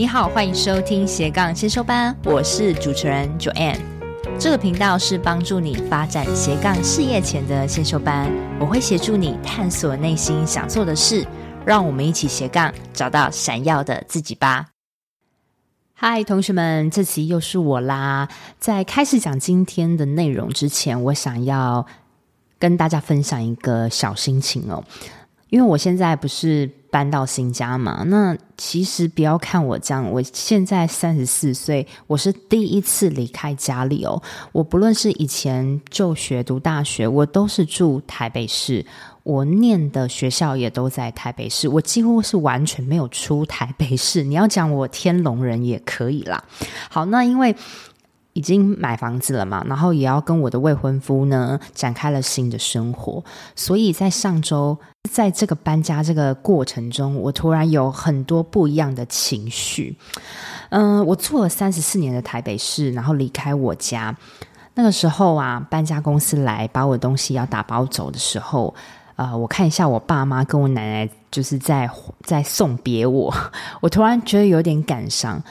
你好，欢迎收听斜杠先修班，我是主持人 Joanne。这个频道是帮助你发展斜杠事业前的先修班，我会协助你探索内心想做的事，让我们一起斜杠找到闪耀的自己吧。嗨，同学们，这期又是我啦。在开始讲今天的内容之前，我想要跟大家分享一个小心情哦，因为我现在不是。搬到新家嘛，那其实不要看我这样，我现在三十四岁，我是第一次离开家里哦。我不论是以前就学读大学，我都是住台北市，我念的学校也都在台北市，我几乎是完全没有出台北市。你要讲我天龙人也可以啦。好，那因为。已经买房子了嘛，然后也要跟我的未婚夫呢展开了新的生活，所以在上周，在这个搬家这个过程中，我突然有很多不一样的情绪。嗯、我住了三十四年的台北市，然后离开我家，那个时候啊，搬家公司来把我的东西要打包走的时候，呃，我看一下我爸妈跟我奶奶就是在在送别我，我突然觉得有点感伤。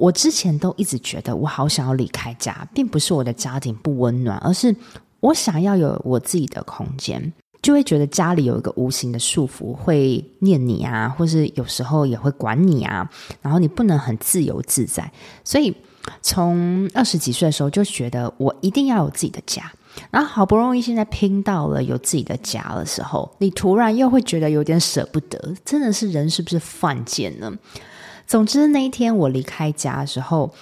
我之前都一直觉得我好想要离开家，并不是我的家庭不温暖，而是我想要有我自己的空间，就会觉得家里有一个无形的束缚，会念你啊，或是有时候也会管你啊，然后你不能很自由自在。所以从二十几岁的时候就觉得我一定要有自己的家，然后好不容易现在拼到了有自己的家的时候，你突然又会觉得有点舍不得，真的是人是不是犯贱呢？总之，那一天我离开家的时候，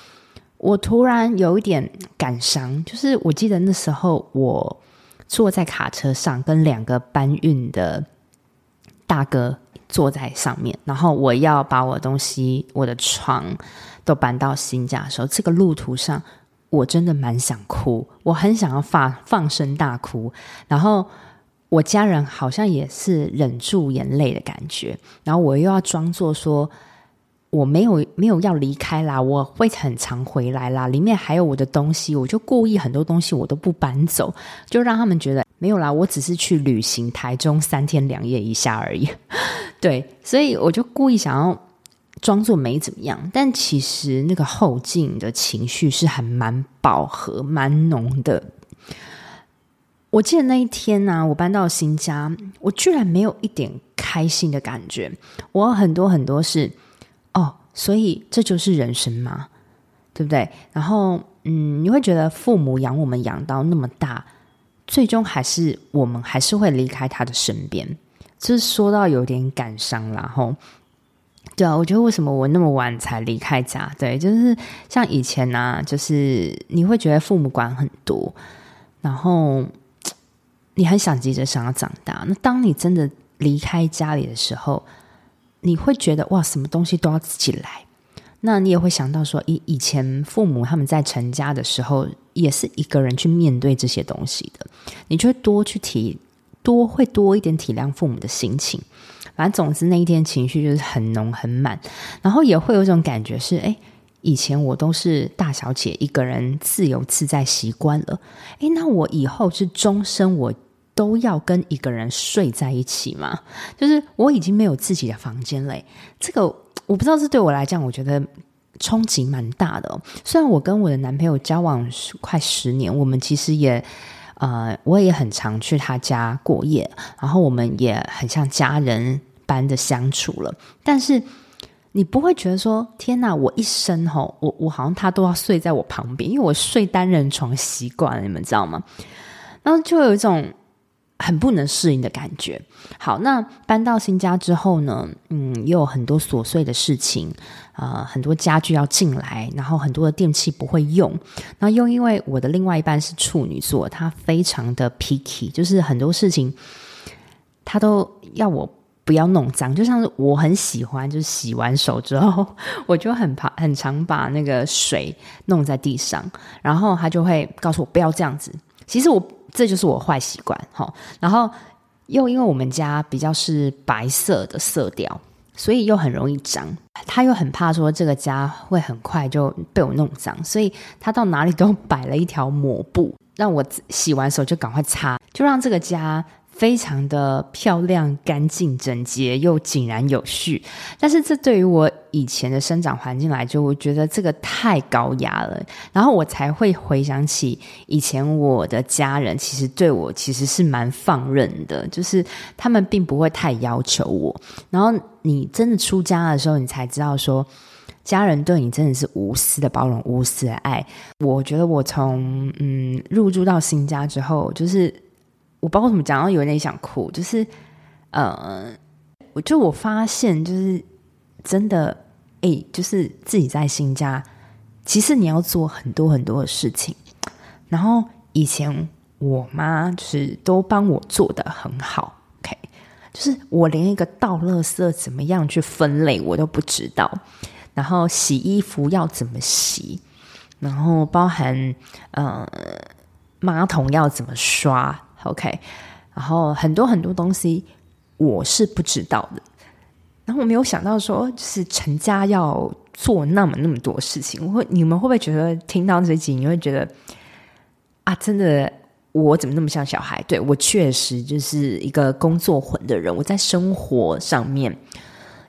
我突然有一点感伤。就是我记得那时候，我坐在卡车上，跟两个搬运的大哥坐在上面，然后我要把我的东西、我的床都搬到新家的时候，这个路途上，我真的蛮想哭，我很想要放放声大哭。然后我家人好像也是忍住眼泪的感觉，然后我又要装作说。我没有没有要离开啦，我会很常回来啦。里面还有我的东西，我就故意很多东西我都不搬走，就让他们觉得没有啦。我只是去旅行台中三天两夜一下而已。对，所以我就故意想要装作没怎么样，但其实那个后劲的情绪是还蛮饱和、蛮浓的。我记得那一天呢、我搬到新家，我居然没有一点开心的感觉。我很多很多事。所以这就是人生嘛，对不对？然后，嗯，你会觉得父母养我们养到那么大，最终还是我们还是会离开他的身边，就是说到有点感伤啦。吼，对啊，我觉得为什么我那么晚才离开家？对，就是像以前呢、就是你会觉得父母管很多，然后你很想急着想要长大。那当你真的离开家里的时候，你会觉得哇，什么东西都要自己来，那你也会想到说，以以前父母他们在成家的时候，也是一个人去面对这些东西的，你就会多去体多会多一点体谅父母的心情。反正总之那一天情绪就是很浓很满，然后也会有一种感觉是，哎，以前我都是大小姐一个人自由自在习惯了，哎，那我以后是终身我。都要跟一个人睡在一起吗？就是我已经没有自己的房间嘞。这个我不知道，这对我来讲，我觉得冲击蛮大的。虽然我跟我的男朋友交往快十年，我们其实也呃，我也很常去他家过夜，然后我们也很像家人般的相处了。但是你不会觉得说，天哪，我一生吼，我我好像他都要睡在我旁边，因为我睡单人床习惯了，你们知道吗？然后就有一种。很不能适应的感觉。好，那搬到新家之后呢？嗯，又有很多琐碎的事情，呃，很多家具要进来，然后很多的电器不会用。那又因为我的另外一半是处女座，他非常的 picky，就是很多事情他都要我不要弄脏。就像是我很喜欢，就是洗完手之后，我就很怕很常把那个水弄在地上，然后他就会告诉我不要这样子。其实我。这就是我坏习惯，哈。然后又因为我们家比较是白色的色调，所以又很容易脏。他又很怕说这个家会很快就被我弄脏，所以他到哪里都摆了一条抹布，让我洗完手就赶快擦，就让这个家非常的漂亮、干净、整洁又井然有序。但是这对于我以前的生长环境来说，我觉得这个太高压了。然后我才会回想起以前我的家人，其实对我其实是蛮放任的，就是他们并不会太要求我。然后你真的出家的时候，你才知道说。家人对你真的是无私的包容，无私的爱。我觉得我从嗯入住到新家之后，就是我包括怎么讲，然后有点想哭，就是呃，我就我发现，就是真的，哎、就是自己在新家，其实你要做很多很多的事情。然后以前我妈就是都帮我做的很好，OK，就是我连一个倒垃圾怎么样去分类，我都不知道。然后洗衣服要怎么洗，然后包含呃马桶要怎么刷，OK，然后很多很多东西我是不知道的。然后我没有想到说，就是成家要做那么那么多事情。我会，你们会不会觉得听到这集，你会觉得啊，真的我怎么那么像小孩？对，我确实就是一个工作魂的人，我在生活上面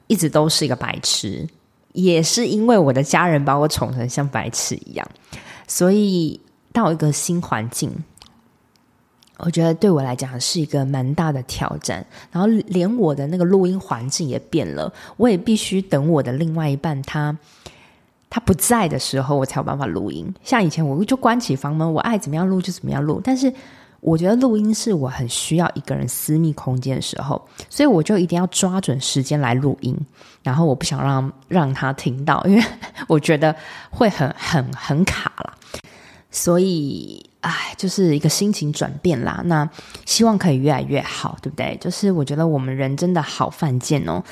一直都是一个白痴。也是因为我的家人把我宠成像白痴一样，所以到一个新环境，我觉得对我来讲是一个蛮大的挑战。然后连我的那个录音环境也变了，我也必须等我的另外一半他他不在的时候，我才有办法录音。像以前我就关起房门，我爱怎么样录就怎么样录，但是。我觉得录音是我很需要一个人私密空间的时候，所以我就一定要抓准时间来录音。然后我不想让让他听到，因为 我觉得会很很很卡啦。所以，哎，就是一个心情转变啦。那希望可以越来越好，对不对？就是我觉得我们人真的好犯贱哦。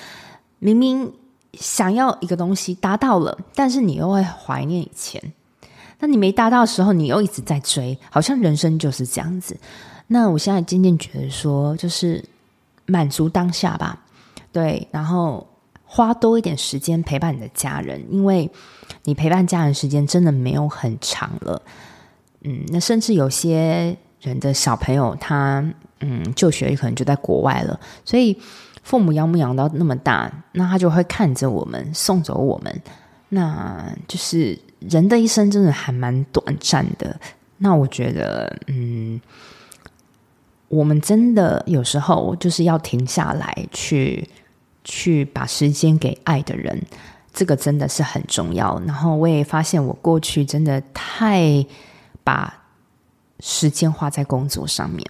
明明想要一个东西达到了，但是你又会怀念以前。那你没达到的时候，你又一直在追，好像人生就是这样子。那我现在渐渐觉得说，就是满足当下吧，对，然后花多一点时间陪伴你的家人，因为你陪伴家人时间真的没有很长了。嗯，那甚至有些人的小朋友他，嗯就学可能就在国外了，所以父母养不养到那么大，那他就会看着我们送走我们，那就是。人的一生真的还蛮短暂的，那我觉得，嗯，我们真的有时候就是要停下来，去去把时间给爱的人，这个真的是很重要。然后我也发现，我过去真的太把时间花在工作上面，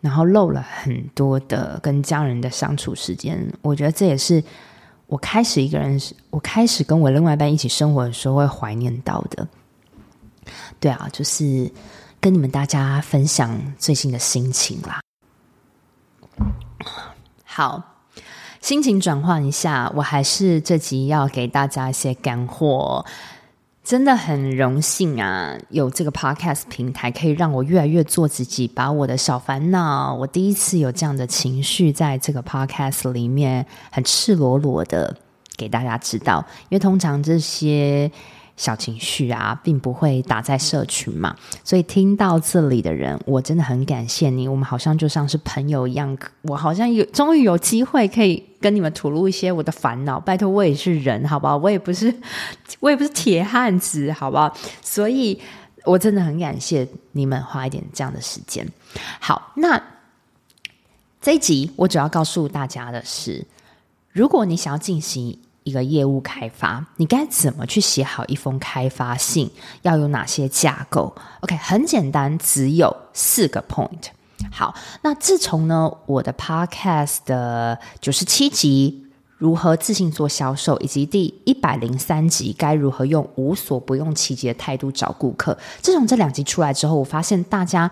然后漏了很多的跟家人的相处时间。我觉得这也是。我开始一个人，我开始跟我另外一半一起生活的时候，会怀念到的。对啊，就是跟你们大家分享最近的心情啦。好，心情转换一下，我还是这集要给大家一些干货。真的很荣幸啊，有这个 podcast 平台可以让我越来越做自己，把我的小烦恼，我第一次有这样的情绪，在这个 podcast 里面很赤裸裸的给大家知道，因为通常这些。小情绪啊，并不会打在社群嘛，所以听到这里的人，我真的很感谢你。我们好像就像是朋友一样，我好像有终于有机会可以跟你们吐露一些我的烦恼。拜托，我也是人，好不好？我也不是，我也不是铁汉子，好不好？所以我真的很感谢你们花一点这样的时间。好，那这一集我主要告诉大家的是，如果你想要进行。一个业务开发，你该怎么去写好一封开发信？要有哪些架构？OK，很简单，只有四个 point。好，那自从呢，我的 Podcast 的九十七集如何自信做销售，以及第一百零三集该如何用无所不用其极的态度找顾客，自从这两集出来之后，我发现大家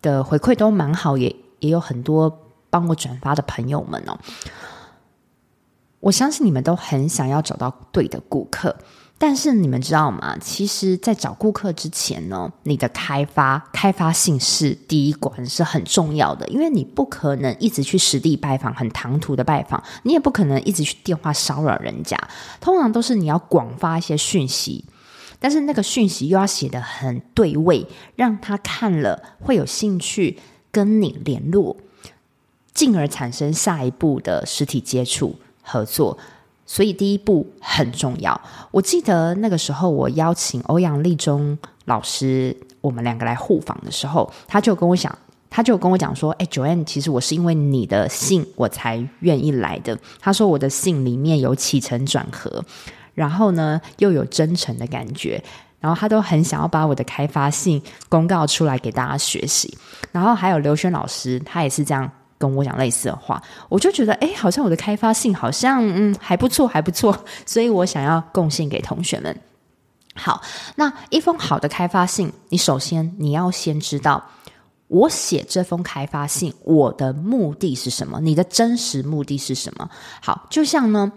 的回馈都蛮好，也也有很多帮我转发的朋友们哦。我相信你们都很想要找到对的顾客，但是你们知道吗？其实，在找顾客之前呢，你的开发开发信是第一关，是很重要的，因为你不可能一直去实地拜访，很唐突的拜访，你也不可能一直去电话骚扰人家。通常都是你要广发一些讯息，但是那个讯息又要写得很对位，让他看了会有兴趣跟你联络。进而产生下一步的实体接触合作。所以第一步很重要。我记得那个时候，我邀请欧阳立中老师，我们两个来互访的时候，他就跟我讲，他就跟我讲说：“哎，Joanne，其实我是因为你的信我才愿意来的。”他说我的信里面有起承转合，然后呢又有真诚的感觉，然后他都很想要把我的开发信公告出来给大家学习。然后还有刘轩老师，他也是这样。跟我讲类似的话，我就觉得，哎，好像我的开发性好像，嗯，还不错，还不错，所以我想要贡献给同学们。好，那一封好的开发信，你首先你要先知道，我写这封开发信，我的目的是什么？你的真实目的是什么？好，就像呢，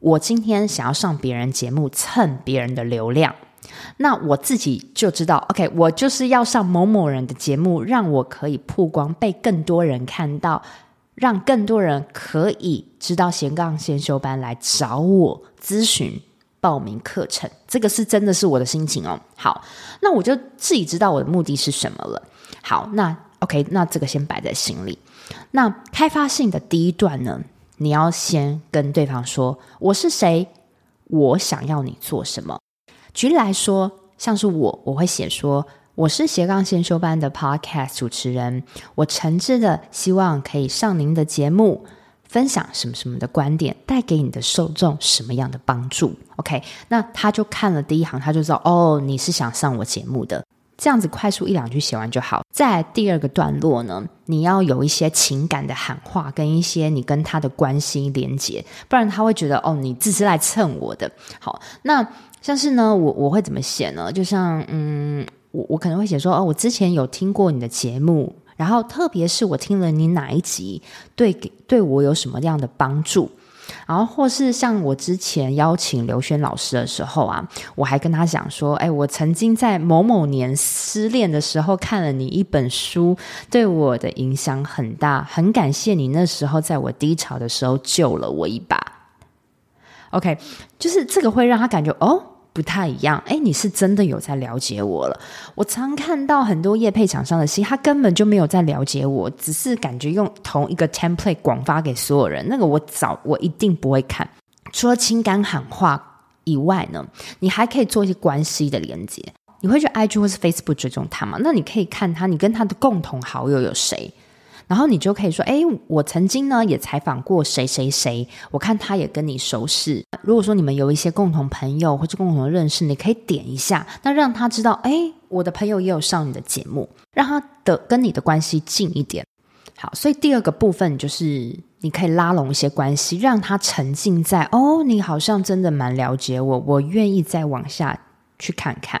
我今天想要上别人节目蹭别人的流量。那我自己就知道，OK，我就是要上某某人的节目，让我可以曝光，被更多人看到，让更多人可以知道斜杠先修班来找我咨询、报名课程。这个是真的是我的心情哦。好，那我就自己知道我的目的是什么了。好，那 OK，那这个先摆在心里。那开发性的第一段呢，你要先跟对方说我是谁，我想要你做什么。举例来说，像是我，我会写说，我是斜杠先修班的 Podcast 主持人，我诚挚的希望可以上您的节目，分享什么什么的观点，带给你的受众什么样的帮助。OK，那他就看了第一行，他就知道，哦，你是想上我节目的，这样子快速一两句写完就好。在第二个段落呢，你要有一些情感的喊话，跟一些你跟他的关系连结，不然他会觉得，哦，你只是来蹭我的。好，那。像是呢，我我会怎么写呢？就像嗯，我我可能会写说，哦，我之前有听过你的节目，然后特别是我听了你哪一集，对给对我有什么样的帮助？然后或是像我之前邀请刘轩老师的时候啊，我还跟他讲说，哎，我曾经在某某年失恋的时候看了你一本书，对我的影响很大，很感谢你那时候在我低潮的时候救了我一把。OK，就是这个会让他感觉哦，不太一样。诶，你是真的有在了解我了。我常看到很多业配厂商的信，他根本就没有在了解我，只是感觉用同一个 template 广发给所有人。那个我早我一定不会看。除了情感喊话以外呢，你还可以做一些关系的连接。你会去 IG 或是 Facebook 追踪他吗？那你可以看他，你跟他的共同好友有谁？然后你就可以说，哎，我曾经呢也采访过谁谁谁，我看他也跟你熟识。如果说你们有一些共同朋友或者共同认识，你可以点一下，那让他知道，哎，我的朋友也有上你的节目，让他的跟你的关系近一点。好，所以第二个部分就是你可以拉拢一些关系，让他沉浸在，哦，你好像真的蛮了解我，我愿意再往下去看看。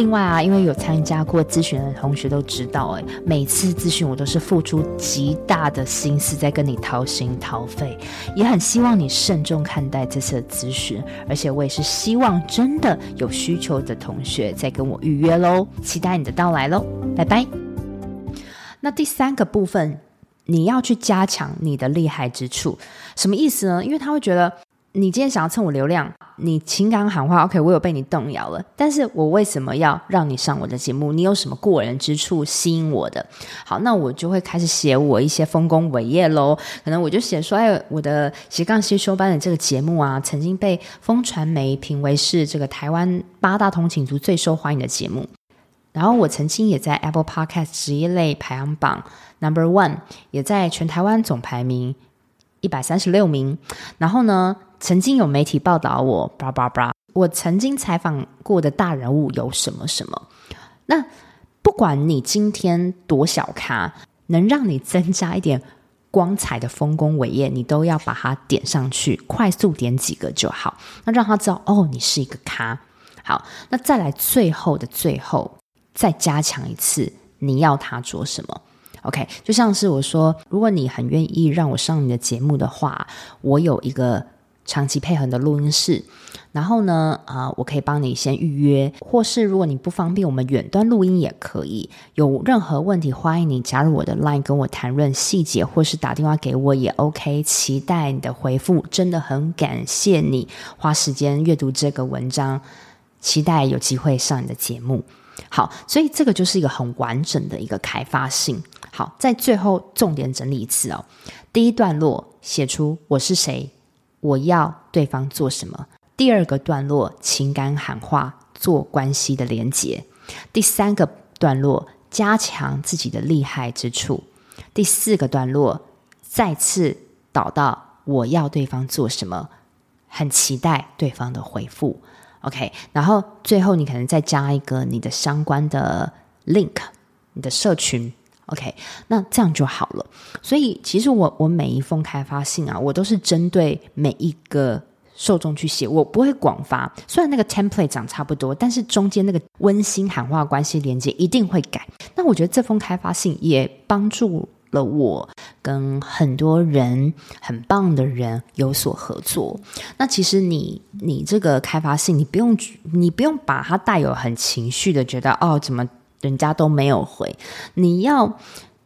另外啊，因为有参加过咨询的同学都知道，哎，每次咨询我都是付出极大的心思在跟你掏心掏肺，也很希望你慎重看待这次的咨询，而且我也是希望真的有需求的同学再跟我预约喽，期待你的到来喽，拜拜。那第三个部分，你要去加强你的厉害之处，什么意思呢？因为他会觉得。你今天想要蹭我流量，你情感喊话，OK，我有被你动摇了。但是我为什么要让你上我的节目？你有什么过人之处吸引我的？好，那我就会开始写我一些丰功伟业喽。可能我就写说，哎，我的斜杠先修班的这个节目啊，曾经被风传媒评为是这个台湾八大通勤族最受欢迎的节目。然后我曾经也在 Apple Podcast 职业类排行榜 Number One，也在全台湾总排名一百三十六名。然后呢，曾经有媒体报道我，叭叭叭，我曾经采访过的大人物有什么什么。那不管你今天多小咖，能让你增加一点光彩的丰功伟业，你都要把它点上去，快速点几个就好。那让他知道哦，你是一个咖。好，那再来最后的最后，再加强一次，你要他做什么？OK，就像是我说，如果你很愿意让我上你的节目的话，我有一个长期配合的录音室。然后呢，啊、我可以帮你先预约，或是如果你不方便，我们远端录音也可以。有任何问题，欢迎你加入我的 LINE 跟我谈论细节，或是打电话给我也 OK。期待你的回复，真的很感谢你花时间阅读这个文章，期待有机会上你的节目。好，所以这个就是一个很完整的一个开发性。好，在最后重点整理一次哦。第一段落写出我是谁，我要对方做什么。第二个段落，情感喊话，做关系的连结；第三个段落，加强自己的厉害之处；第四个段落，再次导到我要对方做什么，很期待对方的回复。OK，然后最后你可能再加一个你的相关的 link，你的社群。OK，那这样就好了。所以其实我我每一封开发信啊，我都是针对每一个。受众去写，我不会广发。虽然那个 template 长差不多，但是中间那个温馨喊话关系连接一定会改。那我觉得这封开发信也帮助了我跟很多人很棒的人有所合作。那其实你你这个开发信，你不用你不用把它带有很情绪的觉得哦，怎么人家都没有回？你要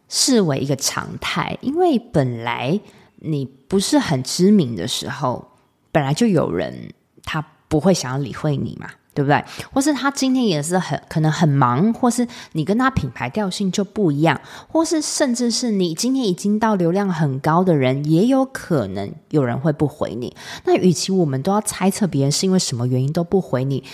视为一个常态，因为本来你不是很知名的时候。本来就有人他不会想要理会你嘛，对不对？或是他今天也是很可能很忙，或是你跟他品牌调性就不一样，或是甚至是你今天已经到流量很高的人，也有可能有人会不回你。那与其我们都要猜测别人是因为什么原因都不回你。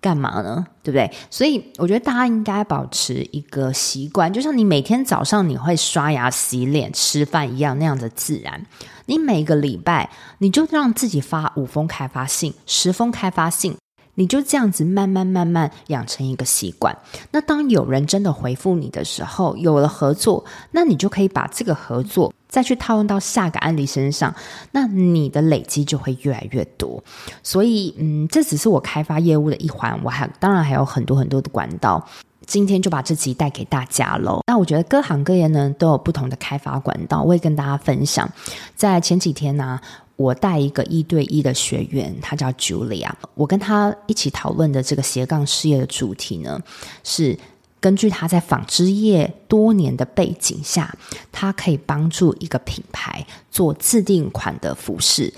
干嘛呢？对不对？所以我觉得大家应该保持一个习惯，就像你每天早上你会刷牙、洗脸、吃饭一样那样的自然。你每个礼拜你就让自己发五封开发信、十封开发信。你就这样子慢慢慢慢养成一个习惯。那当有人真的回复你的时候，有了合作，那你就可以把这个合作再去套用到下个案例身上，那你的累积就会越来越多。所以，嗯，这只是我开发业务的一环，我还当然还有很多很多的管道。今天就把这集带给大家喽。那我觉得各行各业呢都有不同的开发管道，我也跟大家分享。在前几天呢、我带一个一对一的学员，他叫 Julia。我跟他一起讨论的这个斜杠事业的主题呢，是根据他在纺织业多年的背景下，他可以帮助一个品牌做自定款的服饰。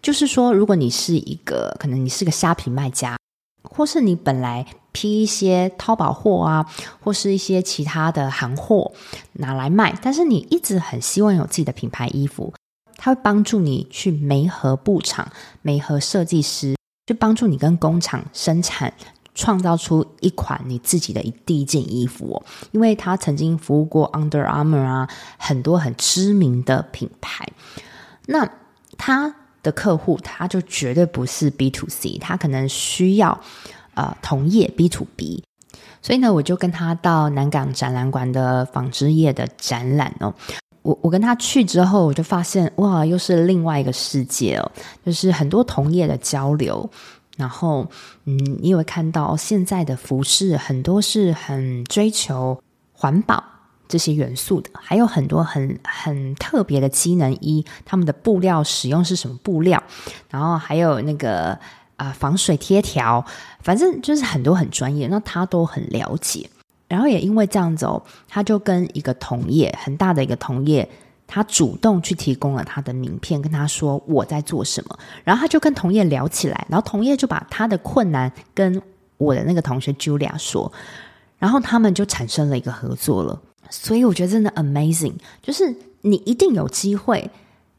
就是说，如果你是一个可能你是个虾皮卖家，或是你本来批一些淘宝货啊，或是一些其他的行货拿来卖，但是你一直很希望有自己的品牌衣服。它会帮助你去媒合布厂、媒合设计师，去帮助你跟工厂生产，创造出一款你自己的第一件衣服哦。因为他曾经服务过 Under Armour 啊，很多很知名的品牌。那他的客户他就绝对不是 B to C，他可能需要呃同业 B to B。所以呢，我就跟他到南港展览馆的纺织业的展览哦。我我跟他去之后，我就发现哇，又是另外一个世界哦，就是很多同业的交流。然后，嗯，你有看到现在的服饰很多是很追求环保这些元素的，还有很多很很特别的机能衣，他们的布料使用是什么布料？然后还有那个啊、防水贴条，反正就是很多很专业，那他都很了解。然后也因为这样子哦，他就跟一个同业很大的一个同业，他主动去提供了他的名片，跟他说我在做什么。然后他就跟同业聊起来，然后同业就把他的困难跟我的那个同学 Julia 说，然后他们就产生了一个合作了。所以我觉得真的 amazing，就是你一定有机会，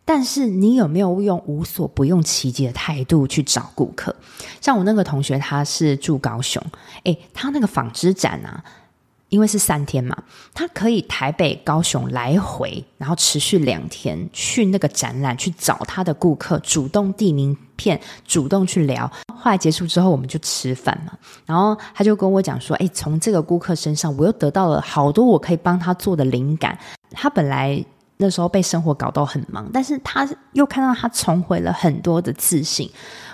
但是你有没有用无所不用其极的态度去找顾客？像我那个同学，他是住高雄，诶，他那个纺织展啊。因为是三天嘛，他可以台北、高雄来回，然后持续两天去那个展览去找他的顾客，主动递名片，主动去聊。后来结束之后，我们就吃饭嘛。然后他就跟我讲说：“哎，从这个顾客身上，我又得到了好多我可以帮他做的灵感。他本来那时候被生活搞到很忙，但是他又看到他重回了很多的自信。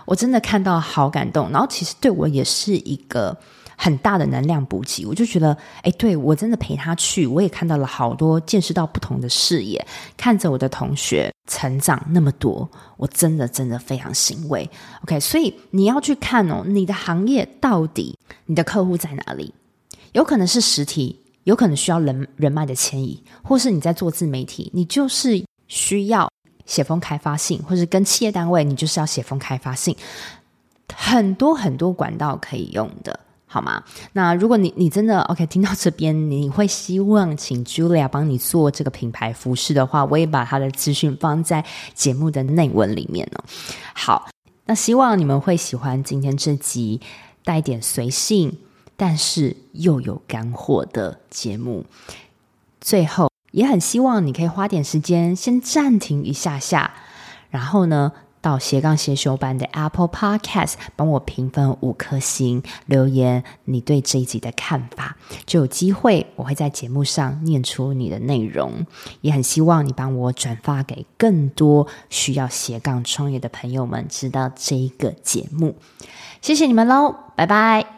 我真的看到好感动。然后其实对我也是一个。”很大的能量补给，我就觉得，哎，对，我真的陪他去，我也看到了好多，见识到不同的视野，看着我的同学成长那么多，我真的真的非常欣慰。OK，所以你要去看哦，你的行业到底你的客户在哪里？有可能是实体，有可能需要人人脉的迁移，或是你在做自媒体，你就是需要写封开发信，或是跟企业单位，你就是要写封开发信，很多很多管道可以用的。好吗？那如果你你真的 OK 听到这边，你会希望请 Julia 帮你做这个品牌服饰的话，我也把她的资讯放在节目的内文里面哦。好，那希望你们会喜欢今天这集带点随性，但是又有干货的节目。最后，也很希望你可以花点时间先暂停一下下，然后呢，到斜杠先修班的 Apple Podcast 帮我评分五颗星，留言你对这一集的看法，就有机会我会在节目上念出你的内容。也很希望你帮我转发给更多需要斜杠创业的朋友们知道这一个节目。谢谢你们喽，拜拜。